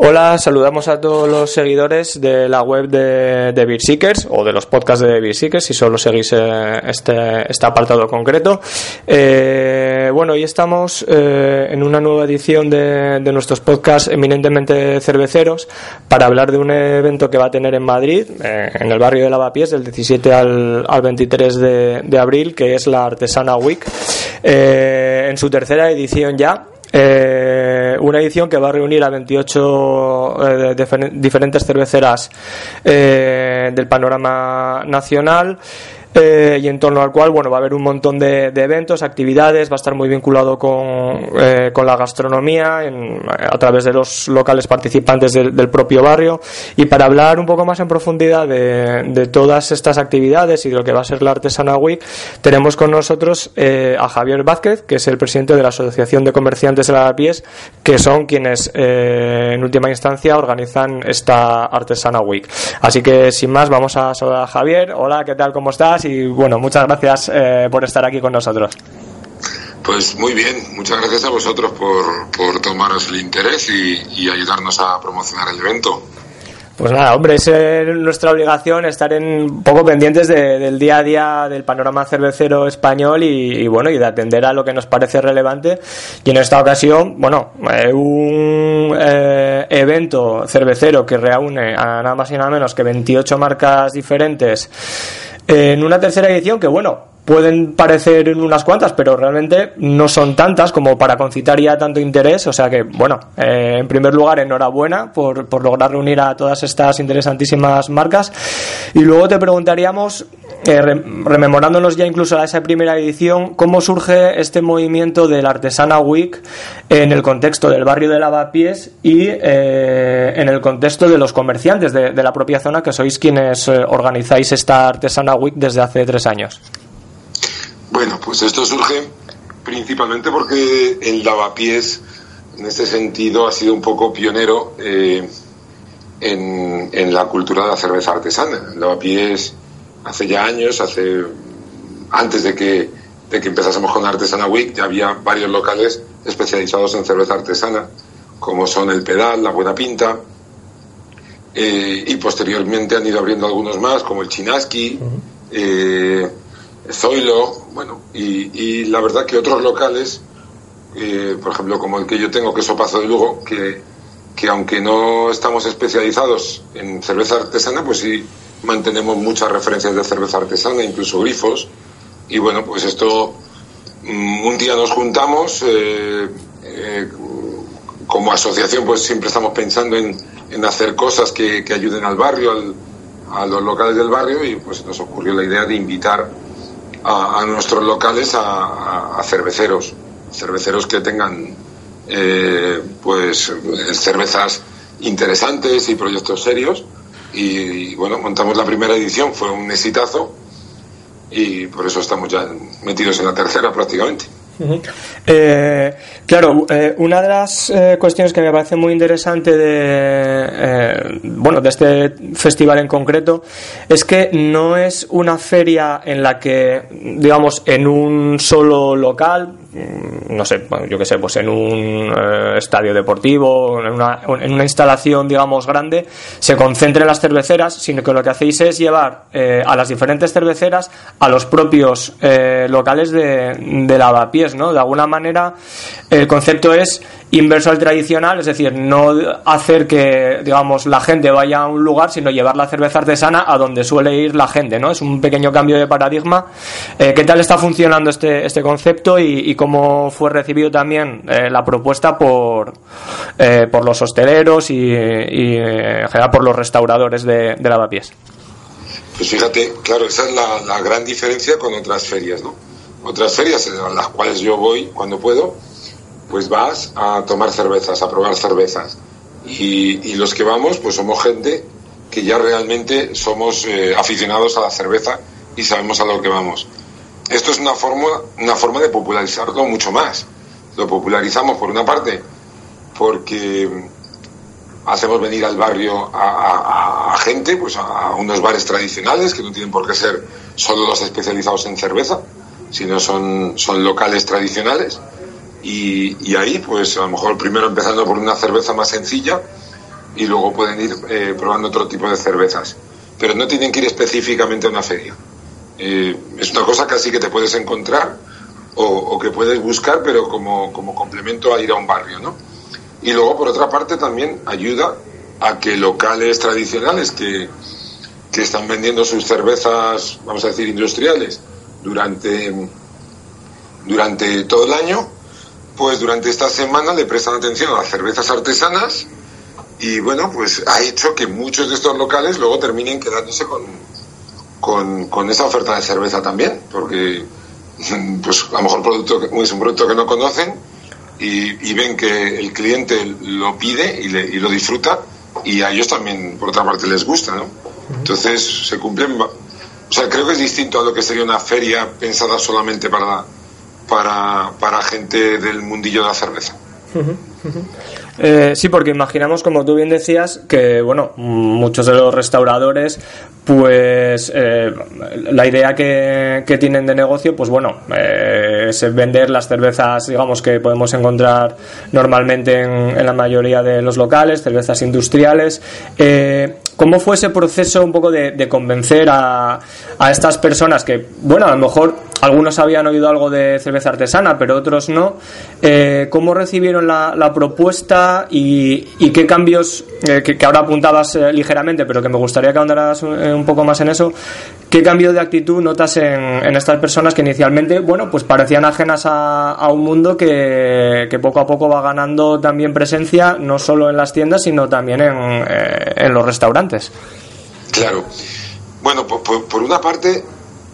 Hola, saludamos a todos los seguidores de la web de, de Beer Seekers o de los podcasts de Beer Seekers, si solo seguís eh, este, este apartado concreto. Eh, bueno, hoy estamos eh, en una nueva edición de, de, nuestros podcasts eminentemente cerveceros para hablar de un evento que va a tener en Madrid, en el barrio de Lavapiés, del 17 al, al 23 de, abril, que es la Artesana Week, en su tercera edición ya. Una edición que va a reunir a 28 eh, diferentes cerveceras eh, del panorama nacional eh, y en torno al cual bueno va a haber un montón de, eventos, actividades, va a estar muy vinculado con, eh, con la gastronomía en, a través de los locales participantes del, propio barrio y para hablar un poco más en profundidad de, todas estas actividades y de lo que va a ser la Artesana Week tenemos con nosotros eh, a Javier Vázquez que es el presidente de la Asociación de Comerciantes de Lavapiés que son quienes eh, en última instancia organizan esta Artesana Week así que sin más vamos a saludar a Javier hola ¿qué tal? ¿cómo estás? Y bueno, muchas gracias eh, por estar aquí con nosotros. Pues muy bien, muchas gracias a vosotros por, por tomaros el interés y, y, ayudarnos a promocionar el evento. Pues nada, hombre, es nuestra obligación estar en un poco pendientes de, del día a día del panorama cervecero español y, y, bueno, y de atender a lo que nos parece relevante. Y en esta ocasión, bueno, eh, un eh, evento cervecero que reúne a nada más y nada menos que 28 marcas diferentes en una tercera edición que, bueno, pueden parecer unas cuantas, pero realmente no son tantas como para concitar ya tanto interés. O sea que, bueno, eh, en primer lugar, enhorabuena por, por, lograr reunir a todas estas interesantísimas marcas. Y luego te preguntaríamos, eh, rememorándonos ya incluso a esa primera edición, cómo surge este movimiento del Artesana Week en el contexto del barrio de Lavapiés y eh, en el contexto de los comerciantes de, de, la propia zona, que sois quienes organizáis esta Artesana Week desde hace tres años. Bueno, pues esto surge principalmente porque el Lavapiés, en este sentido, ha sido un poco pionero eh, en, en, la cultura de la cerveza artesana. El Lavapiés, hace ya años, hace antes de que, de que empezásemos con Artesana Week, ya había varios locales especializados en cerveza artesana, como son el Pedal, la Buena Pinta, eh, y posteriormente han ido abriendo algunos más, como el Chinaski. Eh, Zoilo, bueno, y, la verdad que otros locales, eh, por ejemplo, como el que yo tengo, que es Sopazo de Lugo, que, que aunque no estamos especializados en cerveza artesana, pues sí mantenemos muchas referencias de cerveza artesana, incluso grifos, y bueno, pues esto, mm, un día nos juntamos, eh, eh, como asociación, pues siempre estamos pensando en, en hacer cosas que, que ayuden al barrio, a los locales del barrio, y pues nos ocurrió la idea de invitar a, a nuestros locales a, cerveceros, cerveceros que tengan eh, pues cervezas interesantes y proyectos serios. Y, y, bueno, montamos la primera edición, fue un exitazo y por eso estamos ya metidos en la tercera prácticamente. Eh, claro, eh, una de las eh, cuestiones que me parece muy interesante de eh, bueno de este festival en concreto es que no es una feria en la que digamos en un solo local no sé, yo qué sé, pues en un eh, estadio deportivo, en una, en una, instalación, digamos, grande, se concentren las cerveceras, sino que lo que hacéis es llevar eh, a las diferentes cerveceras a los propios eh, locales de, de lavapiés, ¿no? De alguna manera, el concepto es inverso al tradicional, es decir, no hacer que, digamos, la gente vaya a un lugar, sino llevar la cerveza artesana a donde suele ir la gente, ¿no? Es un pequeño cambio de paradigma. Eh, ¿Qué tal está funcionando este, este concepto y, y cómo fue recibido también eh, la propuesta por, eh, por los hosteleros y, y en general por los restauradores de, de lavapiés? Pues fíjate, claro, esa es la, la gran diferencia con otras ferias, ¿no? Otras ferias a las cuales yo voy cuando puedo, pues vas a tomar cervezas, a probar cervezas. Y, los que vamos, pues somos gente que ya realmente somos eh, aficionados a la cerveza y sabemos a lo que vamos. Esto es una forma, una forma de popularizarlo mucho más. Lo popularizamos por una parte porque hacemos venir al barrio a, gente, pues a, a unos bares tradicionales que no tienen por qué ser solo los especializados en cerveza, sino son, son locales tradicionales y, ahí, pues a lo mejor primero empezando por una cerveza más sencilla, y luego pueden ir eh, probando otro tipo de cervezas. Pero no tienen que ir específicamente a una feria. Eh, es una cosa casi que te puedes encontrar o, que puedes buscar, pero como, como, complemento a ir a un barrio, ¿no? Y luego, por otra parte, también ayuda a que locales tradicionales que, que están vendiendo sus cervezas, vamos a decir, industriales, durante, durante todo el año, pues durante esta semana le prestan atención a las cervezas artesanas y bueno, pues ha hecho que muchos de estos locales luego terminen quedándose con, con, con esa oferta de cerveza también, porque pues a lo mejor producto, es un producto que no conocen y, ven que el cliente lo pide y, y, lo disfruta y a ellos también por otra parte les gusta, ¿no? Entonces se cumplen, o sea, creo que es distinto a lo que sería una feria pensada solamente para, para, para gente del mundillo de la cerveza. Eh, sí, porque imaginamos, como tú bien decías, que bueno, muchos de los restauradores, pues eh, la idea que, tienen de negocio, pues bueno, eh, es vender las cervezas, digamos, que podemos encontrar normalmente en, la mayoría de los locales, cervezas industriales. ¿Cómo fue ese proceso un poco de, convencer a, a, estas personas que, bueno, a lo mejor algunos habían oído algo de cerveza artesana, pero otros no? Eh, ¿Cómo recibieron la, propuesta y, qué cambios, eh, que, ahora apuntabas eh, ligeramente, pero que me gustaría que ahondaras un, poco más en eso, qué cambio de actitud notas en, estas personas que inicialmente, bueno, pues parecían ajenas a, un mundo que, poco a poco va ganando también presencia, no solo en las tiendas, sino también en los restaurantes? Claro. Bueno, por, una parte,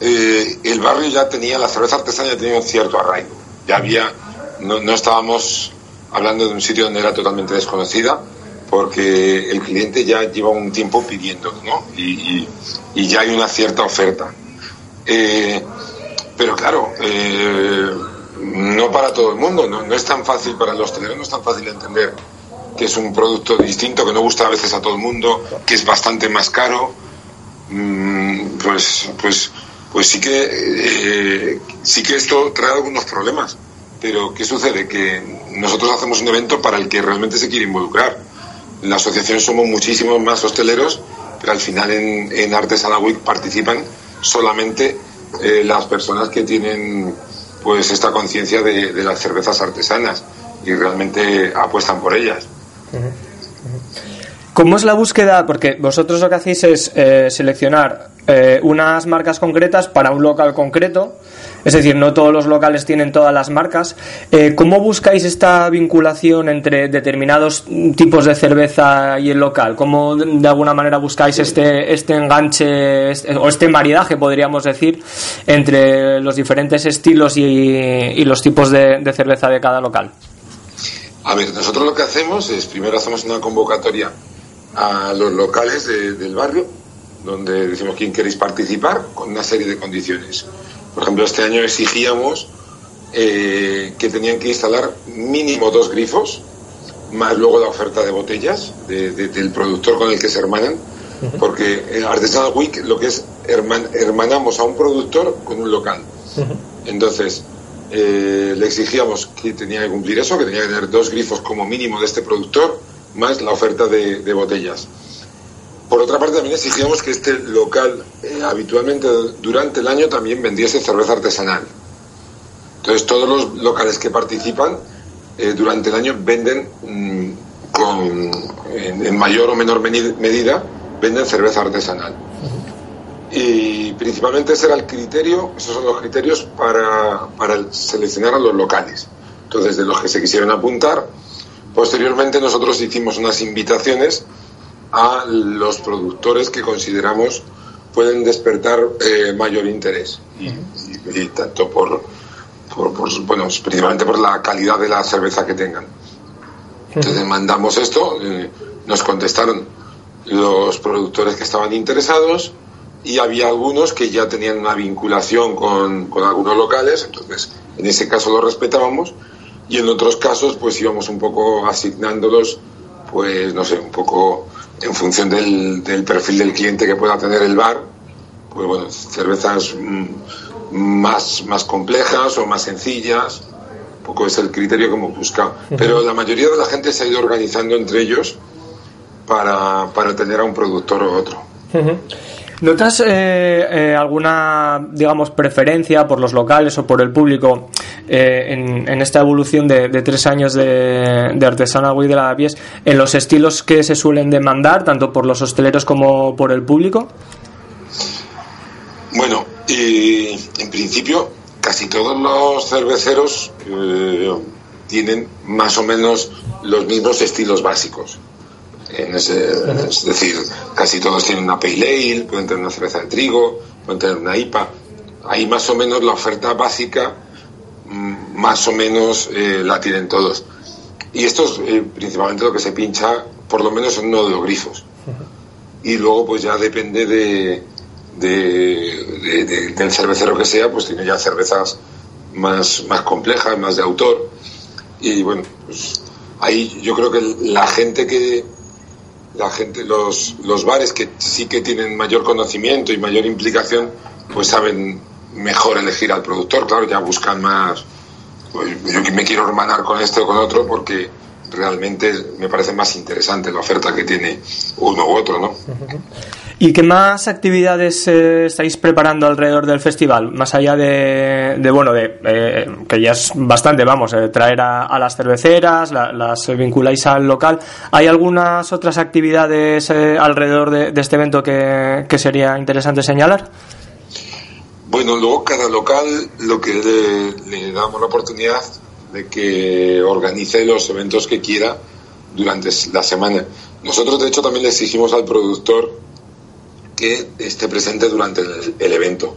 eh, el barrio ya tenía, la cerveza artesana ya tenía un cierto arraigo. Ya había, no, estábamos hablando de un sitio donde era totalmente desconocida, porque el cliente ya lleva un tiempo pidiendo, ¿no? Y, ya hay una cierta oferta. Eh, pero claro, eh, no para todo el mundo, no, no, es tan fácil para los hosteleros, no es tan fácil entender que es un producto distinto, que no gusta a veces a todo el mundo, que es bastante más caro, mm, pues, pues, pues sí que, eh, sí que esto trae algunos problemas. Pero ¿qué sucede? Que nosotros hacemos un evento para el que realmente se quiere involucrar. En la asociación somos muchísimos más hosteleros, pero al final en, en Artesana Week participan solamente eh, las personas que tienen pues esta conciencia de, de las cervezas artesanas y realmente apuestan por ellas. ¿Cómo es la búsqueda? Porque vosotros lo que hacéis es eh, seleccionar eh, unas marcas concretas para un local concreto, es decir, no todos los locales tienen todas las marcas. Eh, ¿Cómo buscáis esta vinculación entre determinados tipos de cerveza y el local? ¿Cómo de alguna manera buscáis este, este enganche este, o este maridaje, podríamos decir, entre los diferentes estilos y, los tipos de cerveza de cada local? A ver, nosotros lo que hacemos es, primero hacemos una convocatoria a los locales del barrio, donde decimos quién queréis participar, con una serie de condiciones. Por ejemplo, este año exigíamos eh, que tenían que instalar mínimo dos grifos, más luego la oferta de botellas del productor con el que se hermanan, porque en Artisanal Week lo que es hermanamos a un productor con un local. Entonces, eh, le exigíamos que tenía que cumplir eso, que tenía que tener dos grifos como mínimo de este productor, más la oferta de, botellas. Por otra parte, también exigíamos que este local eh, habitualmente durante el año también vendiese cerveza artesanal. Entonces, todos los locales que participan eh, durante el año venden mm, con, en, mayor o menor medida, venden cerveza artesanal y principalmente ese era el criterio, esos son los criterios para, para seleccionar a los locales. Entonces, de los que se quisieron apuntar, posteriormente nosotros hicimos unas invitaciones a los productores que consideramos pueden despertar eh, mayor interés. Y, tanto por, por, bueno, principalmente por la calidad de la cerveza que tengan. Entonces mandamos esto, eh, nos contestaron los productores que estaban interesados, y había algunos que ya tenían una vinculación con, con, algunos locales, entonces en ese caso lo respetábamos y en otros casos pues íbamos un poco asignándolos, pues no sé, un poco en función del, del perfil del cliente que pueda tener el bar, pues bueno, cervezas mm, más, más complejas o más sencillas, un poco es el criterio que hemos buscado. Pero la mayoría de la gente se ha ido organizando entre ellos para, para tener a un productor o otro. ¿Notas eh, eh, alguna, digamos, preferencia por los locales o por el público eh, en, esta evolución de, tres años de, de Artesanal de la Pies en los estilos que se suelen demandar, tanto por los hosteleros como por el público? Bueno, en principio casi todos los cerveceros tienen más o menos los mismos estilos básicos es decir, casi todos tienen una pale ale, pueden tener una cerveza de trigo, pueden tener una IPA. Ahí más o menos la oferta básica, más o menos eh, la tienen todos. Y esto es eh, principalmente lo que se pincha, por lo menos en uno de los grifos. Y luego pues ya depende de, del cervecero que sea, pues tiene ya cervezas más, más complejas, más de autor. Y bueno, pues ahí yo creo que la gente que, la gente, los, los bares que sí que tienen mayor conocimiento y mayor implicación, pues saben mejor elegir al productor, claro, ya buscan más, pues yo me quiero hermanar con este o con otro porque realmente me parece más interesante la oferta que tiene uno u otro, ¿no? ¿Y qué más actividades eh, estáis preparando alrededor del festival? Más allá de, bueno, de eh, que ya es bastante, vamos, eh, traer a, las cerveceras, las vinculáis al local. ¿Hay algunas otras actividades alrededor de, este evento que, sería interesante señalar? Bueno, luego cada local lo que le, damos la oportunidad de que organice los eventos que quiera durante la semana. Nosotros, de hecho, también le exigimos al productor que esté presente durante el, evento.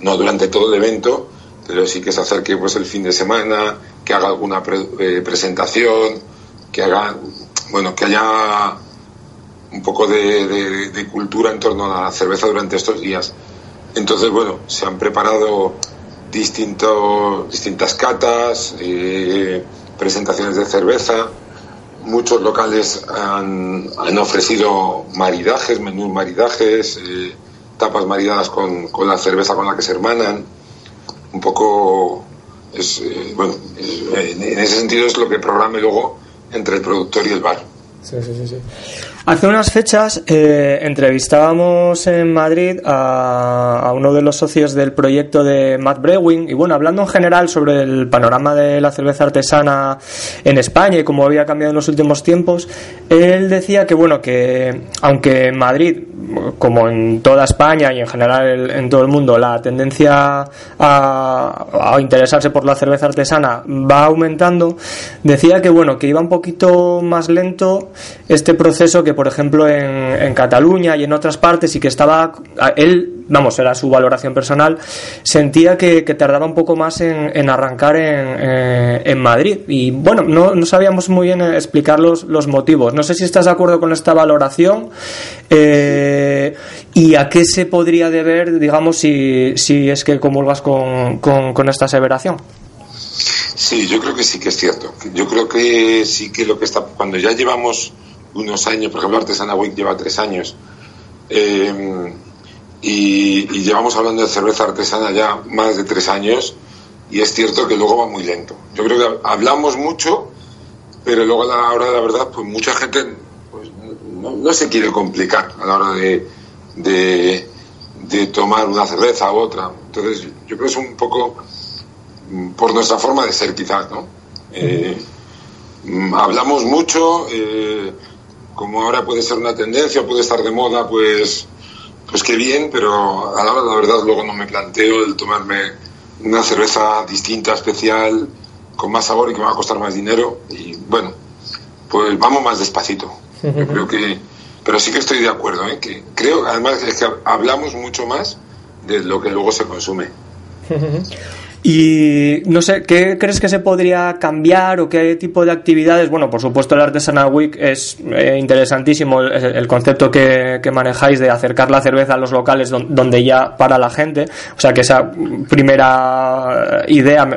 No durante todo el evento, pero sí que se acerque pues, el fin de semana, que haga alguna eh, presentación, que haga, bueno, que haya un poco de, cultura en torno a la cerveza durante estos días. Entonces, bueno, se han preparado distintas catas, eh, presentaciones de cerveza, muchos locales han, ofrecido maridajes, menús maridajes, eh, tapas maridadas con, la cerveza con la que se hermanan. Un poco, eh, bueno, en ese sentido es lo que programe luego entre el productor y el bar. Sí, sí, sí. Hace unas fechas eh, entrevistábamos en Madrid a, uno de los socios del proyecto de Matt Brewing y bueno, hablando en general sobre el panorama de la cerveza artesana en España y cómo había cambiado en los últimos tiempos, él decía que bueno, que aunque en Madrid, como en toda España y en general en todo el mundo, la tendencia a, a interesarse por la cerveza artesana va aumentando, decía que bueno, que iba un poquito más lento este proceso que por ejemplo, en, Cataluña y en otras partes y que estaba, él, vamos, era su valoración personal, sentía que, tardaba un poco más en, arrancar eh, en, Madrid. Y bueno, no, sabíamos muy bien explicar los, los, motivos. No sé si estás de acuerdo con esta valoración eh, y a qué se podría deber, digamos, si, si es que comulgas con, con, con esta aseveración. Sí, yo creo que sí que es cierto. Yo creo que sí que lo que está, cuando ya llevamos unos años, por ejemplo, Artesana Week lleva tres años, eh, y, llevamos hablando de cerveza artesana ya más de tres años, y es cierto que luego va muy lento. Yo creo que hablamos mucho, pero luego a la hora de la verdad, pues mucha gente pues, no, se quiere complicar a la hora de, de, tomar una cerveza u otra. Entonces, yo creo que es un poco mm, por nuestra forma de ser, quizás, ¿no? Eh, mm, hablamos mucho, eh, como ahora puede ser una tendencia, puede estar de moda, pues, pues qué bien, pero a la hora la verdad luego no me planteo el tomarme una cerveza distinta, especial, con más sabor y que me va a costar más dinero. Y bueno, pues vamos más despacito. Yo creo que, pero sí que estoy de acuerdo, ¿eh? que creo, además es que hablamos mucho más de lo que luego se consume. Y no sé, ¿qué crees que se podría cambiar o qué tipo de actividades? Bueno, por supuesto, el Artisanal Week es eh, interesantísimo el, concepto que, manejáis de acercar la cerveza a los locales donde ya para la gente. O sea, que esa primera idea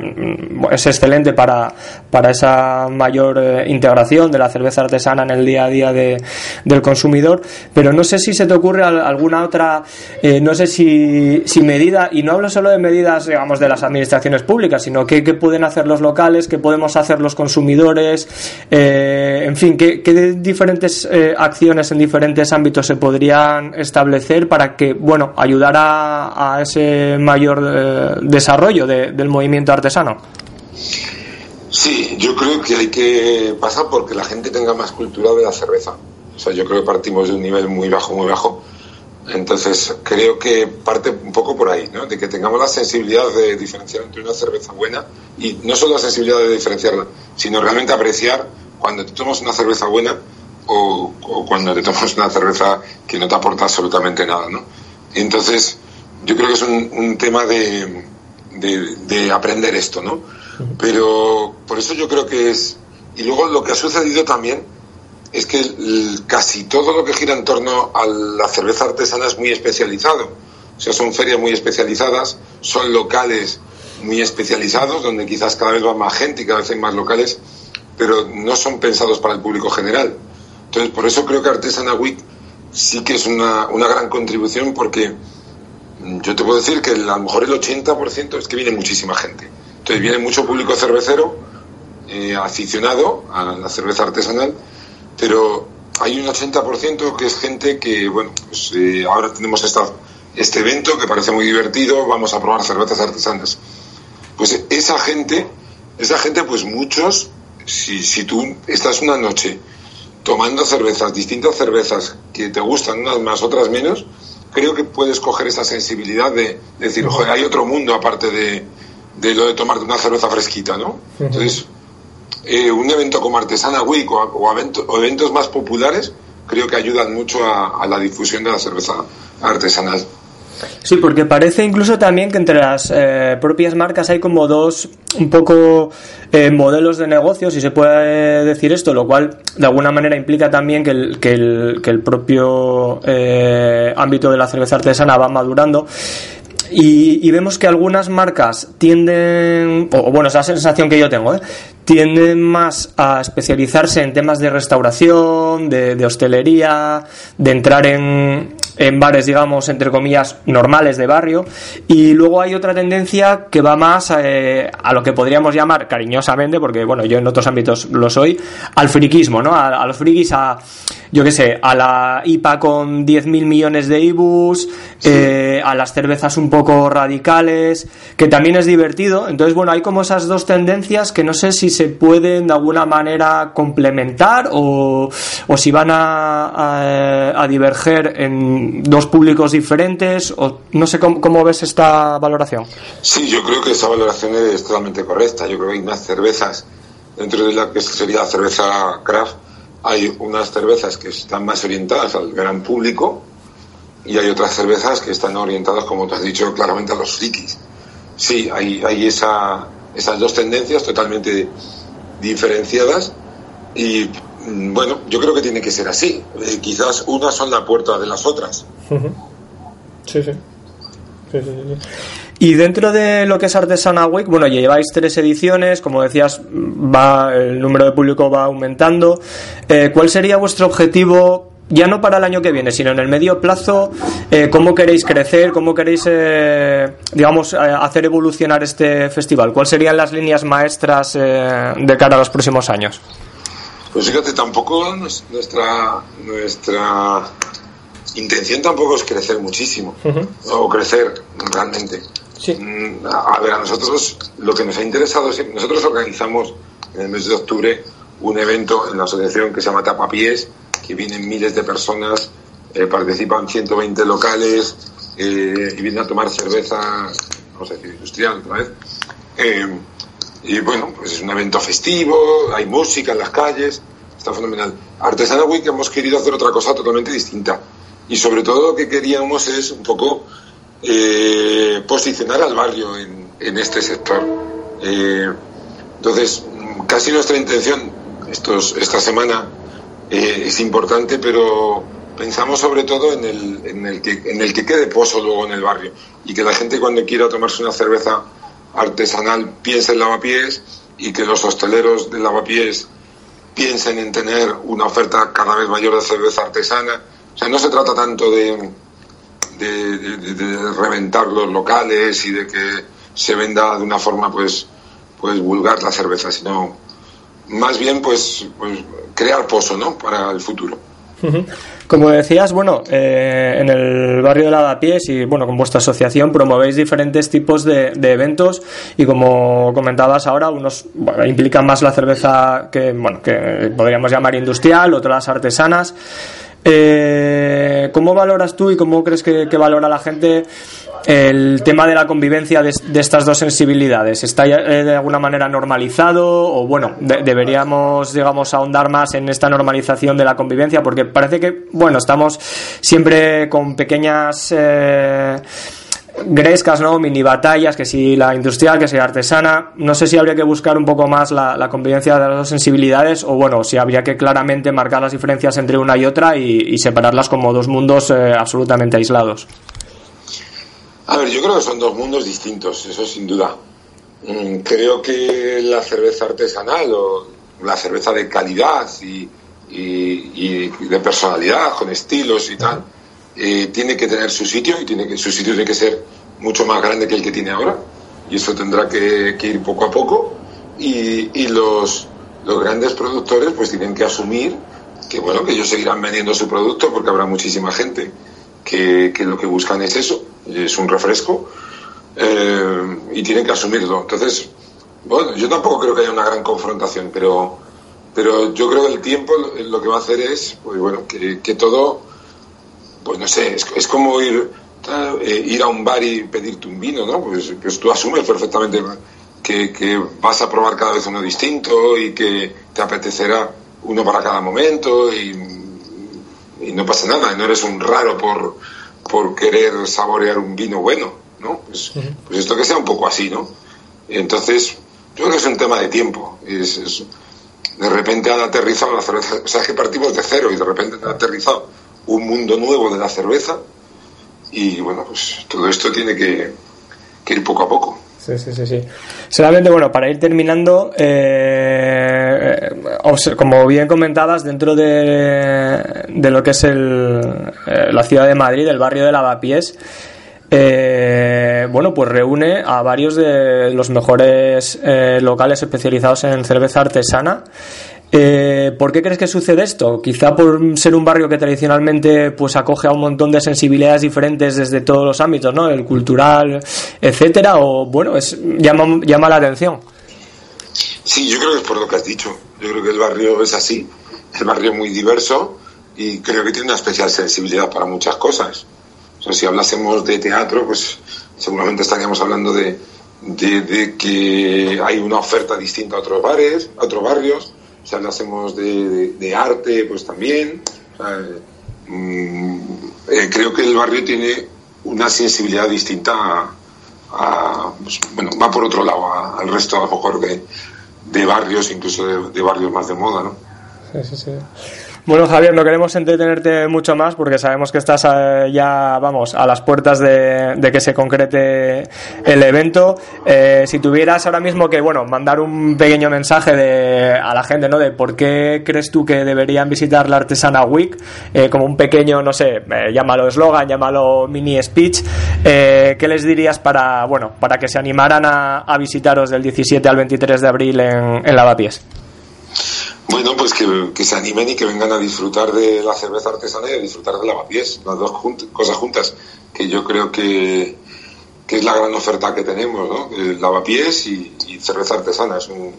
es excelente para, para esa mayor eh, integración de la cerveza artesana en el día a día de, del consumidor. Pero no sé si se te ocurre alguna otra, eh, no sé si, si medida, y no hablo solo de medidas, digamos, de las administraciones públicas, sino qué, pueden hacer los locales, qué podemos hacer los consumidores, eh, en fin, qué, diferentes eh, acciones en diferentes ámbitos se podrían establecer para que, bueno, ayudar a, ese mayor eh, desarrollo del movimiento artesano. Sí, yo creo que hay que pasar porque la gente tenga más cultura de la cerveza. O sea, yo creo que partimos de un nivel muy bajo, muy bajo entonces, creo que parte un poco por ahí, ¿no? De que tengamos la sensibilidad de diferenciar entre una cerveza buena y no solo la sensibilidad de diferenciarla, sino realmente apreciar cuando te tomas una cerveza buena o, cuando te tomas una cerveza que no te aporta absolutamente nada, ¿no? entonces, yo creo que es un, tema de, de, aprender esto, ¿no? Pero por eso yo creo que es... Y luego lo que ha sucedido también es que casi todo lo que gira en torno a la cerveza artesana es muy especializado. O sea, son ferias muy especializadas, son locales muy especializados, donde quizás cada vez va más gente y cada vez hay más locales, pero no son pensados para el público general. Entonces, por eso creo que Artesana Week sí que es una, una gran contribución, porque yo te puedo decir que a lo mejor el 80% es que viene muchísima gente. Entonces, viene mucho público cervecero, eh, aficionado a la cerveza artesanal, pero hay un 80% que es gente que, bueno, pues, eh, ahora tenemos esta, este evento que parece muy divertido, vamos a probar cervezas artesanas. Pues esa gente, esa gente, pues muchos, si, si tú estás una noche tomando cervezas, distintas cervezas que te gustan, unas más, otras menos, creo que puedes coger esa sensibilidad de, decir, joder, hay otro mundo aparte de, de lo de tomarte una cerveza fresquita, ¿no? Entonces, eh, un evento como Artesana Week o, eventos más populares creo que ayudan mucho a, la difusión de la cerveza artesanal. Sí, porque parece incluso también que entre las eh, propias marcas hay como dos un poco eh, modelos de negocio, si se puede decir esto, lo cual de alguna manera implica también que el, que el, que el propio ámbito de la cerveza artesana va madurando y, vemos que algunas marcas tienden, o, bueno, es la sensación que yo tengo, ¿eh? tienden más a especializarse en temas de restauración, de, hostelería, de entrar en, en, bares, digamos, entre comillas, normales de barrio. Y luego hay otra tendencia que va más eh, a lo que podríamos llamar cariñosamente, porque bueno, yo en otros ámbitos lo soy, al friquismo, ¿no? A, los frikis, a, yo qué sé, a la IPA con 10.000 millones de IBUs, eh, a las cervezas un poco radicales, que también es divertido. Entonces, bueno, hay como esas dos tendencias que no sé si se pueden de alguna manera complementar o, o si van a, a, diverger en dos públicos diferentes o no sé cómo, ves esta valoración. Sí, yo creo que esa valoración es totalmente correcta. Yo creo que hay unas cervezas dentro de la que sería la cerveza craft hay unas cervezas que están más orientadas al gran público y hay otras cervezas que están orientadas, como te has dicho, claramente a los frikis. Sí, hay, hay esa, esas dos tendencias totalmente diferenciadas y mm, bueno, yo creo que tiene que ser así. Eh, quizás unas son la puerta de las otras. Sí, sí. Y dentro de lo que es Artesana Week, bueno, lleváis tres ediciones, como decías, va el número de público va aumentando. Eh, ¿Cuál sería vuestro objetivo ya no para el año que viene, sino en el medio plazo, eh, cómo queréis crecer, cómo queréis, eh, digamos, eh, hacer evolucionar este festival. ¿Cuáles serían las líneas maestras de cara a los próximos años? Pues fíjate, tampoco nuestra nuestra intención tampoco es crecer muchísimo o crecer realmente. Mm, a ver, a nosotros lo que nos ha interesado es nosotros organizamos en el mes de octubre un evento en la asociación que se llama Tapapiés que vienen miles de personas, eh, participan 120 locales eh, y vienen a tomar cerveza, a decir, industrial otra vez. Eh, y bueno, pues es un evento festivo, hay música en las calles, está fenomenal. Artesana Week hemos querido hacer otra cosa totalmente distinta. Y sobre todo lo que queríamos es un poco posicionar al barrio en, este sector. entonces, casi nuestra intención estos, esta semana eh, es importante, pero pensamos sobre todo en el, en, el que, en el que quede pozo luego en el barrio y que la gente cuando quiera tomarse una cerveza artesanal piense en lavapiés y que los hosteleros de lavapiés piensen en tener una oferta cada vez mayor de cerveza artesana. O sea, no se trata tanto de, de, reventar los locales y de que se venda de una forma pues pues vulgar la cerveza, sino más bien pues, pues crear pozo, ¿no? Para el futuro. Como decías, bueno, eh, en el barrio de Lavapiés y bueno, con vuestra asociación promovéis diferentes tipos de, eventos y como comentabas ahora, unos implican más la cerveza que, bueno, que podríamos llamar industrial, otras artesanas. Eh, ¿Cómo valoras tú y cómo crees que, valora la gente el tema de la convivencia de, estas dos sensibilidades? ¿Está eh, de alguna manera normalizado o bueno, deberíamos digamos ahondar más en esta normalización de la convivencia? Porque parece que, bueno, estamos siempre con pequeñas... Eh, grescas, ¿no? Mini batallas, que si la industrial, que si la artesana. No sé si habría que buscar un poco más la, convivencia de las dos sensibilidades o, bueno, si habría que claramente marcar las diferencias entre una y otra y, separarlas como dos mundos eh, absolutamente aislados. A ver, yo creo que son dos mundos distintos, eso sin duda. Mm, creo que la cerveza artesanal o la cerveza de calidad y, y de personalidad, con estilos y tal, eh, tiene que tener su sitio y tiene que, su sitio tiene que ser mucho más grande que el que tiene ahora. Y eso tendrá que, ir poco a poco. Y, los, los grandes productores pues tienen que asumir que bueno que ellos seguirán vendiendo su producto porque habrá muchísima gente que, lo que buscan es eso es un refresco eh, y tienen que asumirlo. Entonces bueno yo tampoco creo que haya una gran confrontación pero pero yo creo que el tiempo lo que va a hacer es pues bueno que, que todo pues no sé, es, como ir, eh, ir a un bar y pedirte un vino, ¿no? Pues, pues tú asumes perfectamente que, vas a probar cada vez uno distinto y que te apetecerá uno para cada momento y, no pasa nada, no eres un raro por, por querer saborear un vino bueno, ¿no? Pues, pues, esto que sea un poco así, ¿no? Entonces, yo creo que es un tema de tiempo. Es, de repente han aterrizado la cerveza, o sea, que partimos de cero y de repente han aterrizado un mundo nuevo de la cerveza y bueno, pues todo esto tiene que, ir poco a poco. Sí, sí, sí. Solamente, bueno, para ir terminando, eh, como bien comentabas, dentro de, de lo que es el, eh, la ciudad de Madrid, el barrio de Lavapiés, eh, bueno, pues reúne a varios de los mejores eh, locales especializados en cerveza artesana eh, ¿Por qué crees que sucede esto? Quizá por ser un barrio que tradicionalmente pues acoge a un montón de sensibilidades diferentes desde todos los ámbitos, ¿no? El cultural, etcétera, o bueno, es llama, llama la atención. Sí, yo creo que es por lo que has dicho. Yo creo que el barrio es así, el barrio muy diverso y creo que tiene una especial sensibilidad para muchas cosas. O sea, si hablásemos de teatro, pues seguramente estaríamos hablando de, de que hay una oferta distinta a otros bares, a otros barrios si hablásemos de, de, arte, pues también. Mm, eh, creo que el barrio tiene una sensibilidad distinta a, pues, bueno, va por otro lado al resto a lo mejor de, de barrios, incluso de, de, barrios más de moda, ¿no? Sí, sí, sí. Bueno, Javier, no queremos entretenerte mucho más porque sabemos que estás eh, ya, vamos, a las puertas de, que se concrete el evento. Eh, si tuvieras ahora mismo que, bueno, mandar un pequeño mensaje de, a la gente, ¿no? De por qué crees tú que deberían visitar la Artesana Week, eh, como un pequeño, no sé, llámalo eslogan, llámalo mini speech, ¿qué les dirías para, bueno, para que se animaran a, visitaros del 17 al 23 de abril en, en Lavapiés? Bueno, pues que, se animen y que vengan a disfrutar de la cerveza artesana y a disfrutar de lavapiés, las dos cosas juntas, que yo creo que, es la gran oferta que tenemos, ¿no? lavapiés y, cerveza artesana, es un,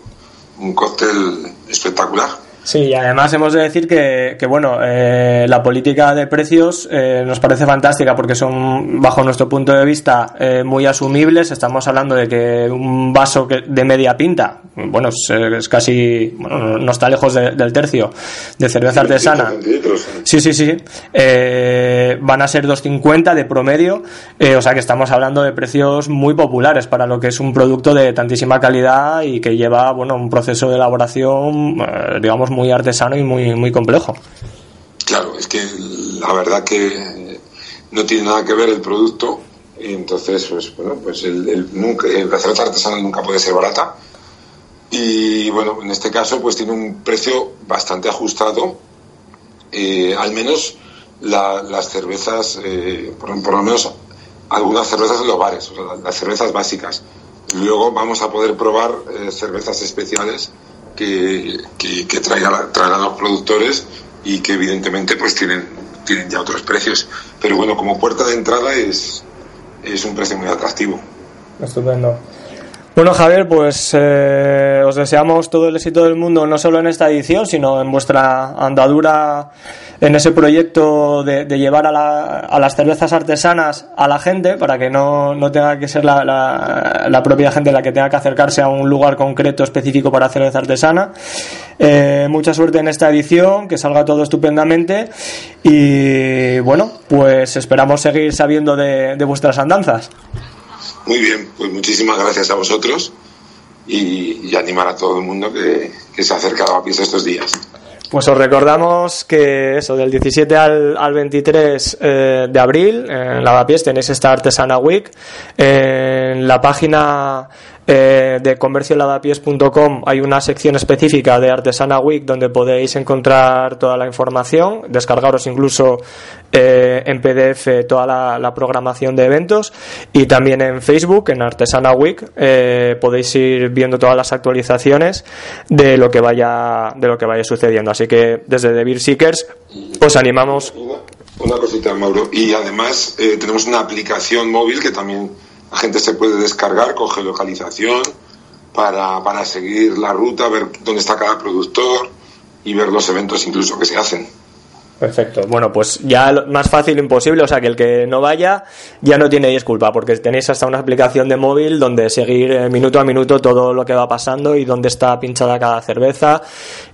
un cóctel espectacular. Sí, y además hemos de decir que, que bueno, eh, la política de precios eh, nos parece fantástica porque son, bajo nuestro punto de vista, eh, muy asumibles. Estamos hablando de que un vaso de media pinta, bueno, es, casi, bueno, no está lejos del tercio de cerveza artesana. Sí, sí, sí. van a ser 2,50 de promedio, o sea que estamos hablando de precios muy populares para lo que es un producto de tantísima calidad y que lleva, bueno, un proceso de elaboración, digamos, muy artesano y muy, muy complejo. Claro, es que la verdad que no tiene nada que ver el producto y entonces, pues bueno, pues el, nunca, la cerveza artesana nunca puede ser barata y bueno, en este caso pues tiene un precio bastante ajustado, eh, al menos las cervezas, eh, por, lo menos algunas cervezas en los bares, las cervezas básicas. Luego vamos a poder probar eh, cervezas especiales que, que, traigan, traerán los productores y que evidentemente pues tienen, tienen ya otros precios. Pero bueno, como puerta de entrada es, es un precio muy atractivo. Estupendo. Bueno, Javier, pues eh, os deseamos todo el éxito del mundo, no solo en esta edición, sino en vuestra andadura en ese proyecto de, llevar a, las cervezas artesanas a la gente, para que no, tenga que ser la, propia gente la que tenga que acercarse a un lugar concreto específico para cerveza artesana. Eh, mucha suerte en esta edición, que salga todo estupendamente y bueno, pues esperamos seguir sabiendo de vuestras andanzas. Muy bien, pues muchísimas gracias a vosotros y, animar a todo el mundo que, se ha acercado a pies estos días. Pues os recordamos que eso, del 17 al, 23 eh, de abril, en Lavapiés tenéis esta Artesana Week. En la página eh, de comerciolavapiés.com hay una sección específica de Artesana Week donde podéis encontrar toda la información, descargaros incluso eh, en PDF toda la, programación de eventos y también en Facebook, en Artesana Week, eh, podéis ir viendo todas las actualizaciones de lo que vaya de lo que vaya sucediendo. Así que desde The Beer Seekers os animamos. Una, cosita, Mauro. Y además tenemos una aplicación móvil que también la gente se puede descargar con geolocalización para, para seguir la ruta, ver dónde está cada productor y ver los eventos incluso que se hacen. Perfecto. Bueno, pues ya más fácil imposible. O sea, que el que no vaya ya no tiene disculpa, porque tenéis hasta una aplicación de móvil donde seguir eh, minuto a minuto todo lo que va pasando y dónde está pinchada cada cerveza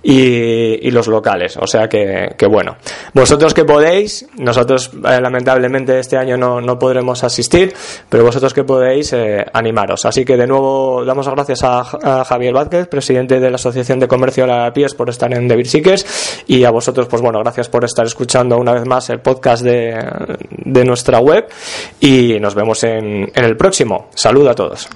y, los locales. O sea que, bueno. Vosotros que podéis, nosotros eh, lamentablemente este año no, podremos asistir, pero vosotros que podéis, eh, animaros. Así que de nuevo damos gracias a, Javier Vázquez, presidente de la Asociación de Comercio de la Pies, por estar en The Seekers y a vosotros, pues bueno, gracias por estar estar escuchando una vez más el podcast de, de nuestra web y nos vemos en, en el próximo. Saludo a todos.